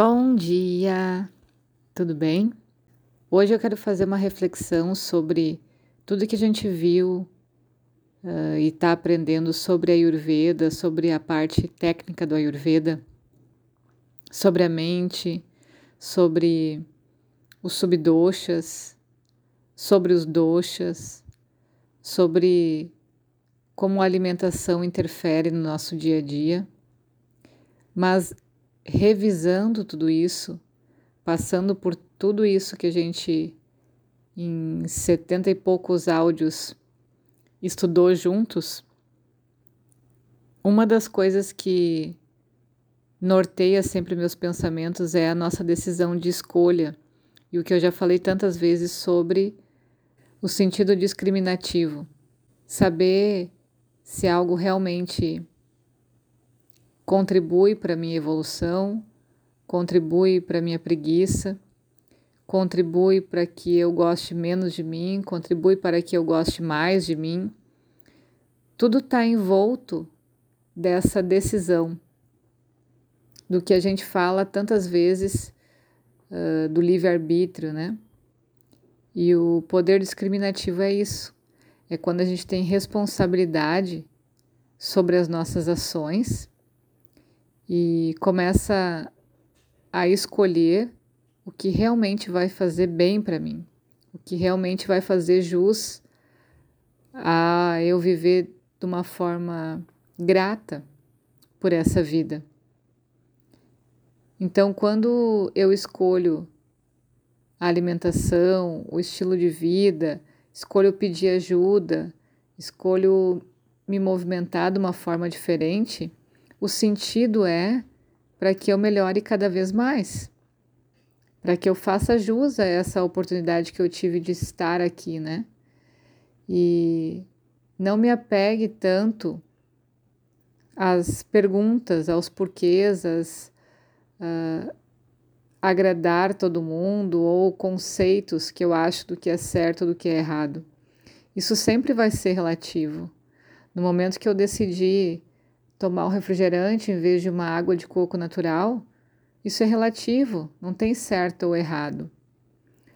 Bom dia, tudo bem? Hoje eu quero fazer uma reflexão sobre tudo que a gente viu uh, e está aprendendo sobre a Ayurveda, sobre a parte técnica do Ayurveda, sobre a mente, sobre os subdoshas, sobre os doshas, sobre como a alimentação interfere no nosso dia a dia. Mas revisando tudo isso, passando por tudo isso que a gente, em setenta e poucos áudios, estudou juntos, uma das coisas que norteia sempre meus pensamentos é a nossa decisão de escolha e o que eu já falei tantas vezes sobre o sentido discriminativo. Saber se algo realmente contribui para a minha evolução, contribui para a minha preguiça, contribui para que eu goste menos de mim, contribui para que eu goste mais de mim. Tudo está envolto dessa decisão, do que a gente fala tantas vezes uh, do livre-arbítrio, né? E o poder discriminativo é isso. É quando a gente tem responsabilidade sobre as nossas ações e começa a escolher o que realmente vai fazer bem para mim, o que realmente vai fazer jus a eu viver de uma forma grata por essa vida. Então, quando eu escolho a alimentação, o estilo de vida, escolho pedir ajuda, escolho me movimentar de uma forma diferente, o sentido é para que eu melhore cada vez mais, para que eu faça jus a essa oportunidade que eu tive de estar aqui, né? E não me apegue tanto às perguntas, aos porquês, às, uh, agradar todo mundo ou conceitos que eu acho do que é certo do que é errado. Isso sempre vai ser relativo. No momento que eu decidi tomar um refrigerante em vez de uma água de coco natural, isso é relativo, não tem certo ou errado.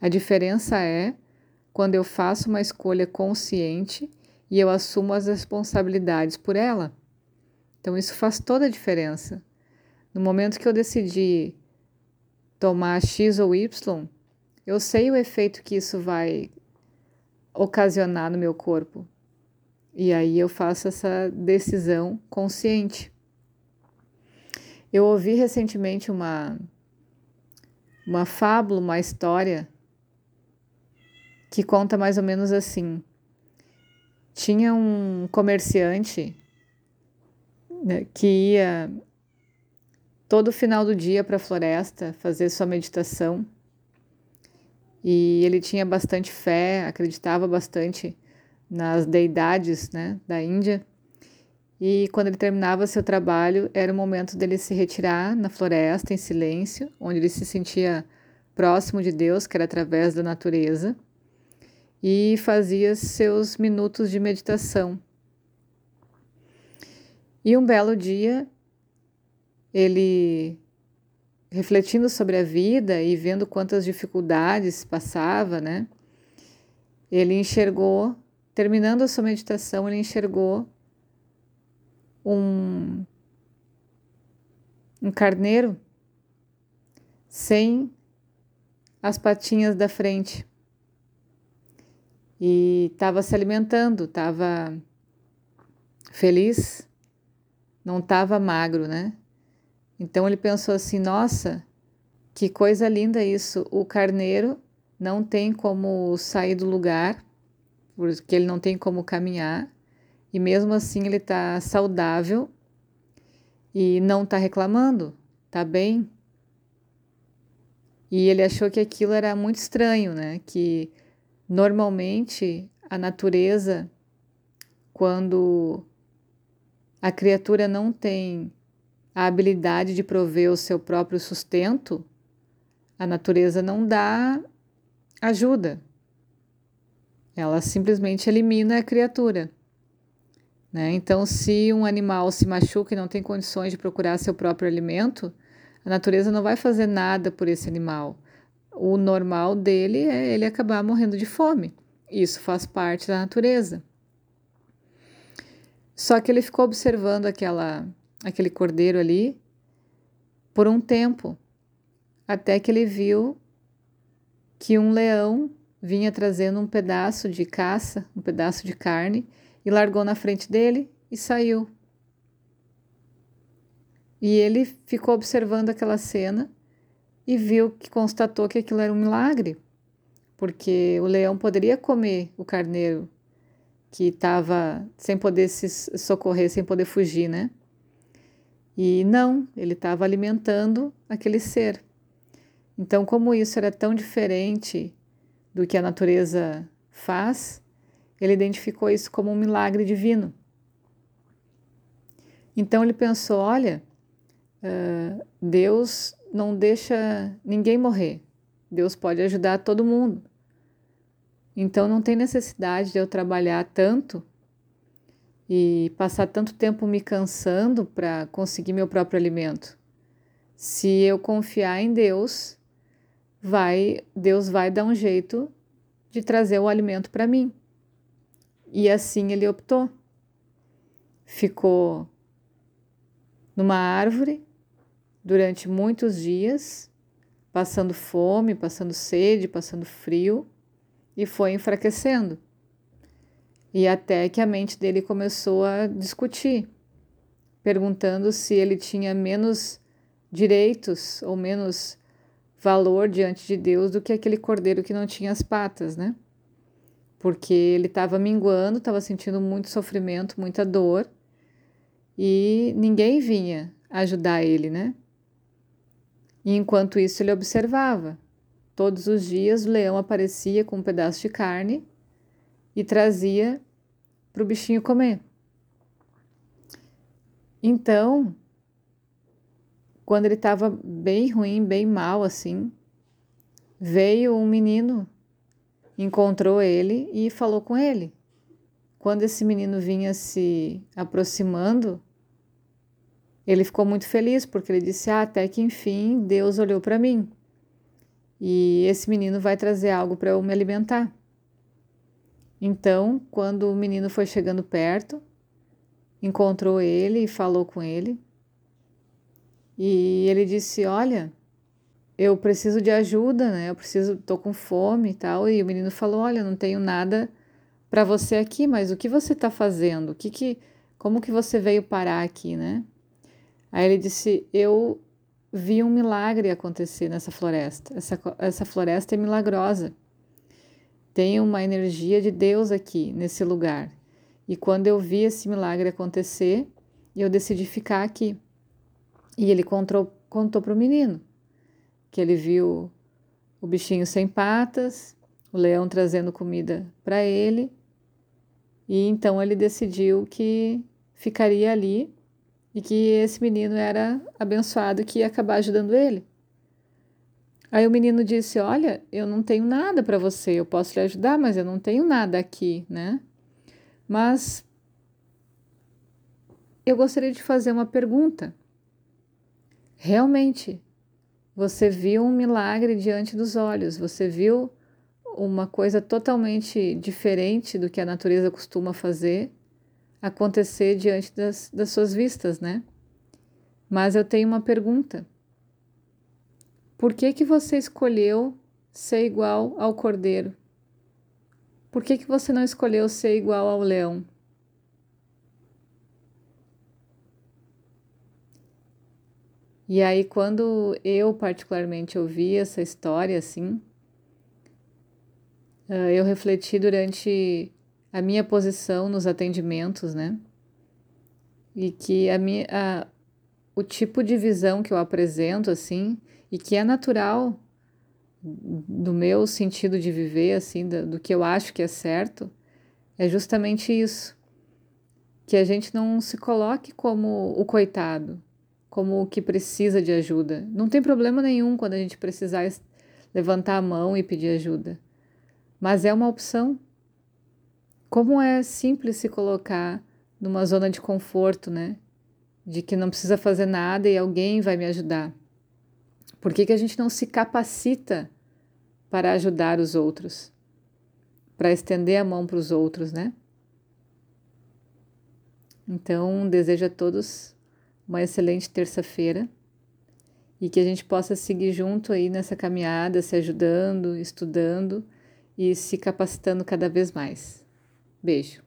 A diferença é quando eu faço uma escolha consciente e eu assumo as responsabilidades por ela. Então, isso faz toda a diferença. No momento que eu decidi tomar X ou Y, eu sei o efeito que isso vai ocasionar no meu corpo. E aí eu faço essa decisão consciente. Eu ouvi recentemente uma uma fábula, uma história que conta mais ou menos assim. Tinha um comerciante né, que ia todo final do dia para a floresta fazer sua meditação e ele tinha bastante fé, acreditava bastante nas deidades né, da Índia. E quando ele terminava seu trabalho, era o momento dele se retirar na floresta, em silêncio, onde ele se sentia próximo de Deus, que era através da natureza, e fazia seus minutos de meditação. E um belo dia, ele, refletindo sobre a vida e vendo quantas dificuldades passava, né, ele enxergou Terminando a sua meditação, ele enxergou um, um carneiro sem as patinhas da frente e estava se alimentando, estava feliz, não estava magro, né? Então ele pensou assim: nossa, que coisa linda isso! O carneiro não tem como sair do lugar porque ele não tem como caminhar e mesmo assim ele está saudável e não está reclamando, está bem. E ele achou que aquilo era muito estranho, né? Que normalmente a natureza, quando a criatura não tem a habilidade de prover o seu próprio sustento, a natureza não dá ajuda, ela simplesmente elimina a criatura. Né? Então, se um animal se machuca e não tem condições de procurar seu próprio alimento, A natureza não vai fazer nada por esse animal. O normal dele é ele acabar morrendo de fome. Isso faz parte da natureza. Só que ele ficou observando aquela, aquele cordeiro ali por um tempo, até que ele viu que um leão vinha trazendo um pedaço de caça, um pedaço de carne, e largou na frente dele e saiu. E ele ficou observando aquela cena e viu que constatou que aquilo era um milagre, porque o leão poderia comer o carneiro que estava sem poder se socorrer, sem poder fugir, né? E não, ele estava alimentando aquele ser. Então, como isso era tão diferente do que a natureza faz, ele identificou isso como um milagre divino. Então ele pensou: olha, Deus não deixa ninguém morrer. Deus pode ajudar todo mundo. Então não tem necessidade de eu trabalhar tanto e passar tanto tempo me cansando para conseguir meu próprio alimento. Se eu confiar em Deus, vai Deus vai dar um jeito de trazer o alimento para mim. E assim ele optou. Ficou numa árvore durante muitos dias, passando fome, passando sede, passando frio, e foi enfraquecendo. E até que a mente dele começou a discutir, perguntando se ele tinha menos direitos ou menos valor diante de Deus do que aquele cordeiro que não tinha as patas, né? Porque ele estava minguando, estava sentindo muito sofrimento, muita dor, e ninguém vinha ajudar ele, né? E enquanto isso ele observava. Todos os dias o leão aparecia com um pedaço de carne e trazia para o bichinho comer. Então, quando ele estava bem ruim, bem mal assim, veio um menino, encontrou ele e falou com ele. Quando esse menino vinha se aproximando, ele ficou muito feliz porque ele disse: ah, até que enfim Deus olhou para mim e esse menino vai trazer algo para eu me alimentar. Então, quando o menino foi chegando perto, encontrou ele e falou com ele. E ele disse: Olha, eu preciso de ajuda, né? Eu preciso, tô com fome e tal. E o menino falou: Olha, não tenho nada para você aqui, mas o que você está fazendo? O que que, como que você veio parar aqui, né? Aí ele disse: Eu vi um milagre acontecer nessa floresta. Essa, essa floresta é milagrosa. Tem uma energia de Deus aqui, nesse lugar. E quando eu vi esse milagre acontecer, eu decidi ficar aqui. E ele contou, contou para o menino que ele viu o bichinho sem patas, o leão trazendo comida para ele. E então ele decidiu que ficaria ali e que esse menino era abençoado que ia acabar ajudando ele. Aí o menino disse: Olha, eu não tenho nada para você, eu posso lhe ajudar, mas eu não tenho nada aqui, né? Mas eu gostaria de fazer uma pergunta. Realmente, você viu um milagre diante dos olhos, você viu uma coisa totalmente diferente do que a natureza costuma fazer acontecer diante das, das suas vistas, né? Mas eu tenho uma pergunta. Por que que você escolheu ser igual ao cordeiro? Por que que você não escolheu ser igual ao leão? E aí, quando eu particularmente ouvi essa história assim, eu refleti durante a minha posição nos atendimentos, né? E que a minha, a, o tipo de visão que eu apresento, assim, e que é natural do meu sentido de viver, assim, do, do que eu acho que é certo, é justamente isso. Que a gente não se coloque como o coitado, como o que precisa de ajuda. Não tem problema nenhum quando a gente precisar levantar a mão e pedir ajuda. Mas é uma opção como é simples se colocar numa zona de conforto, né? De que não precisa fazer nada e alguém vai me ajudar. Por que, que a gente não se capacita para ajudar os outros? Para estender a mão para os outros, né? Então, desejo a todos uma excelente terça-feira e que a gente possa seguir junto aí nessa caminhada, se ajudando, estudando e se capacitando cada vez mais. Beijo.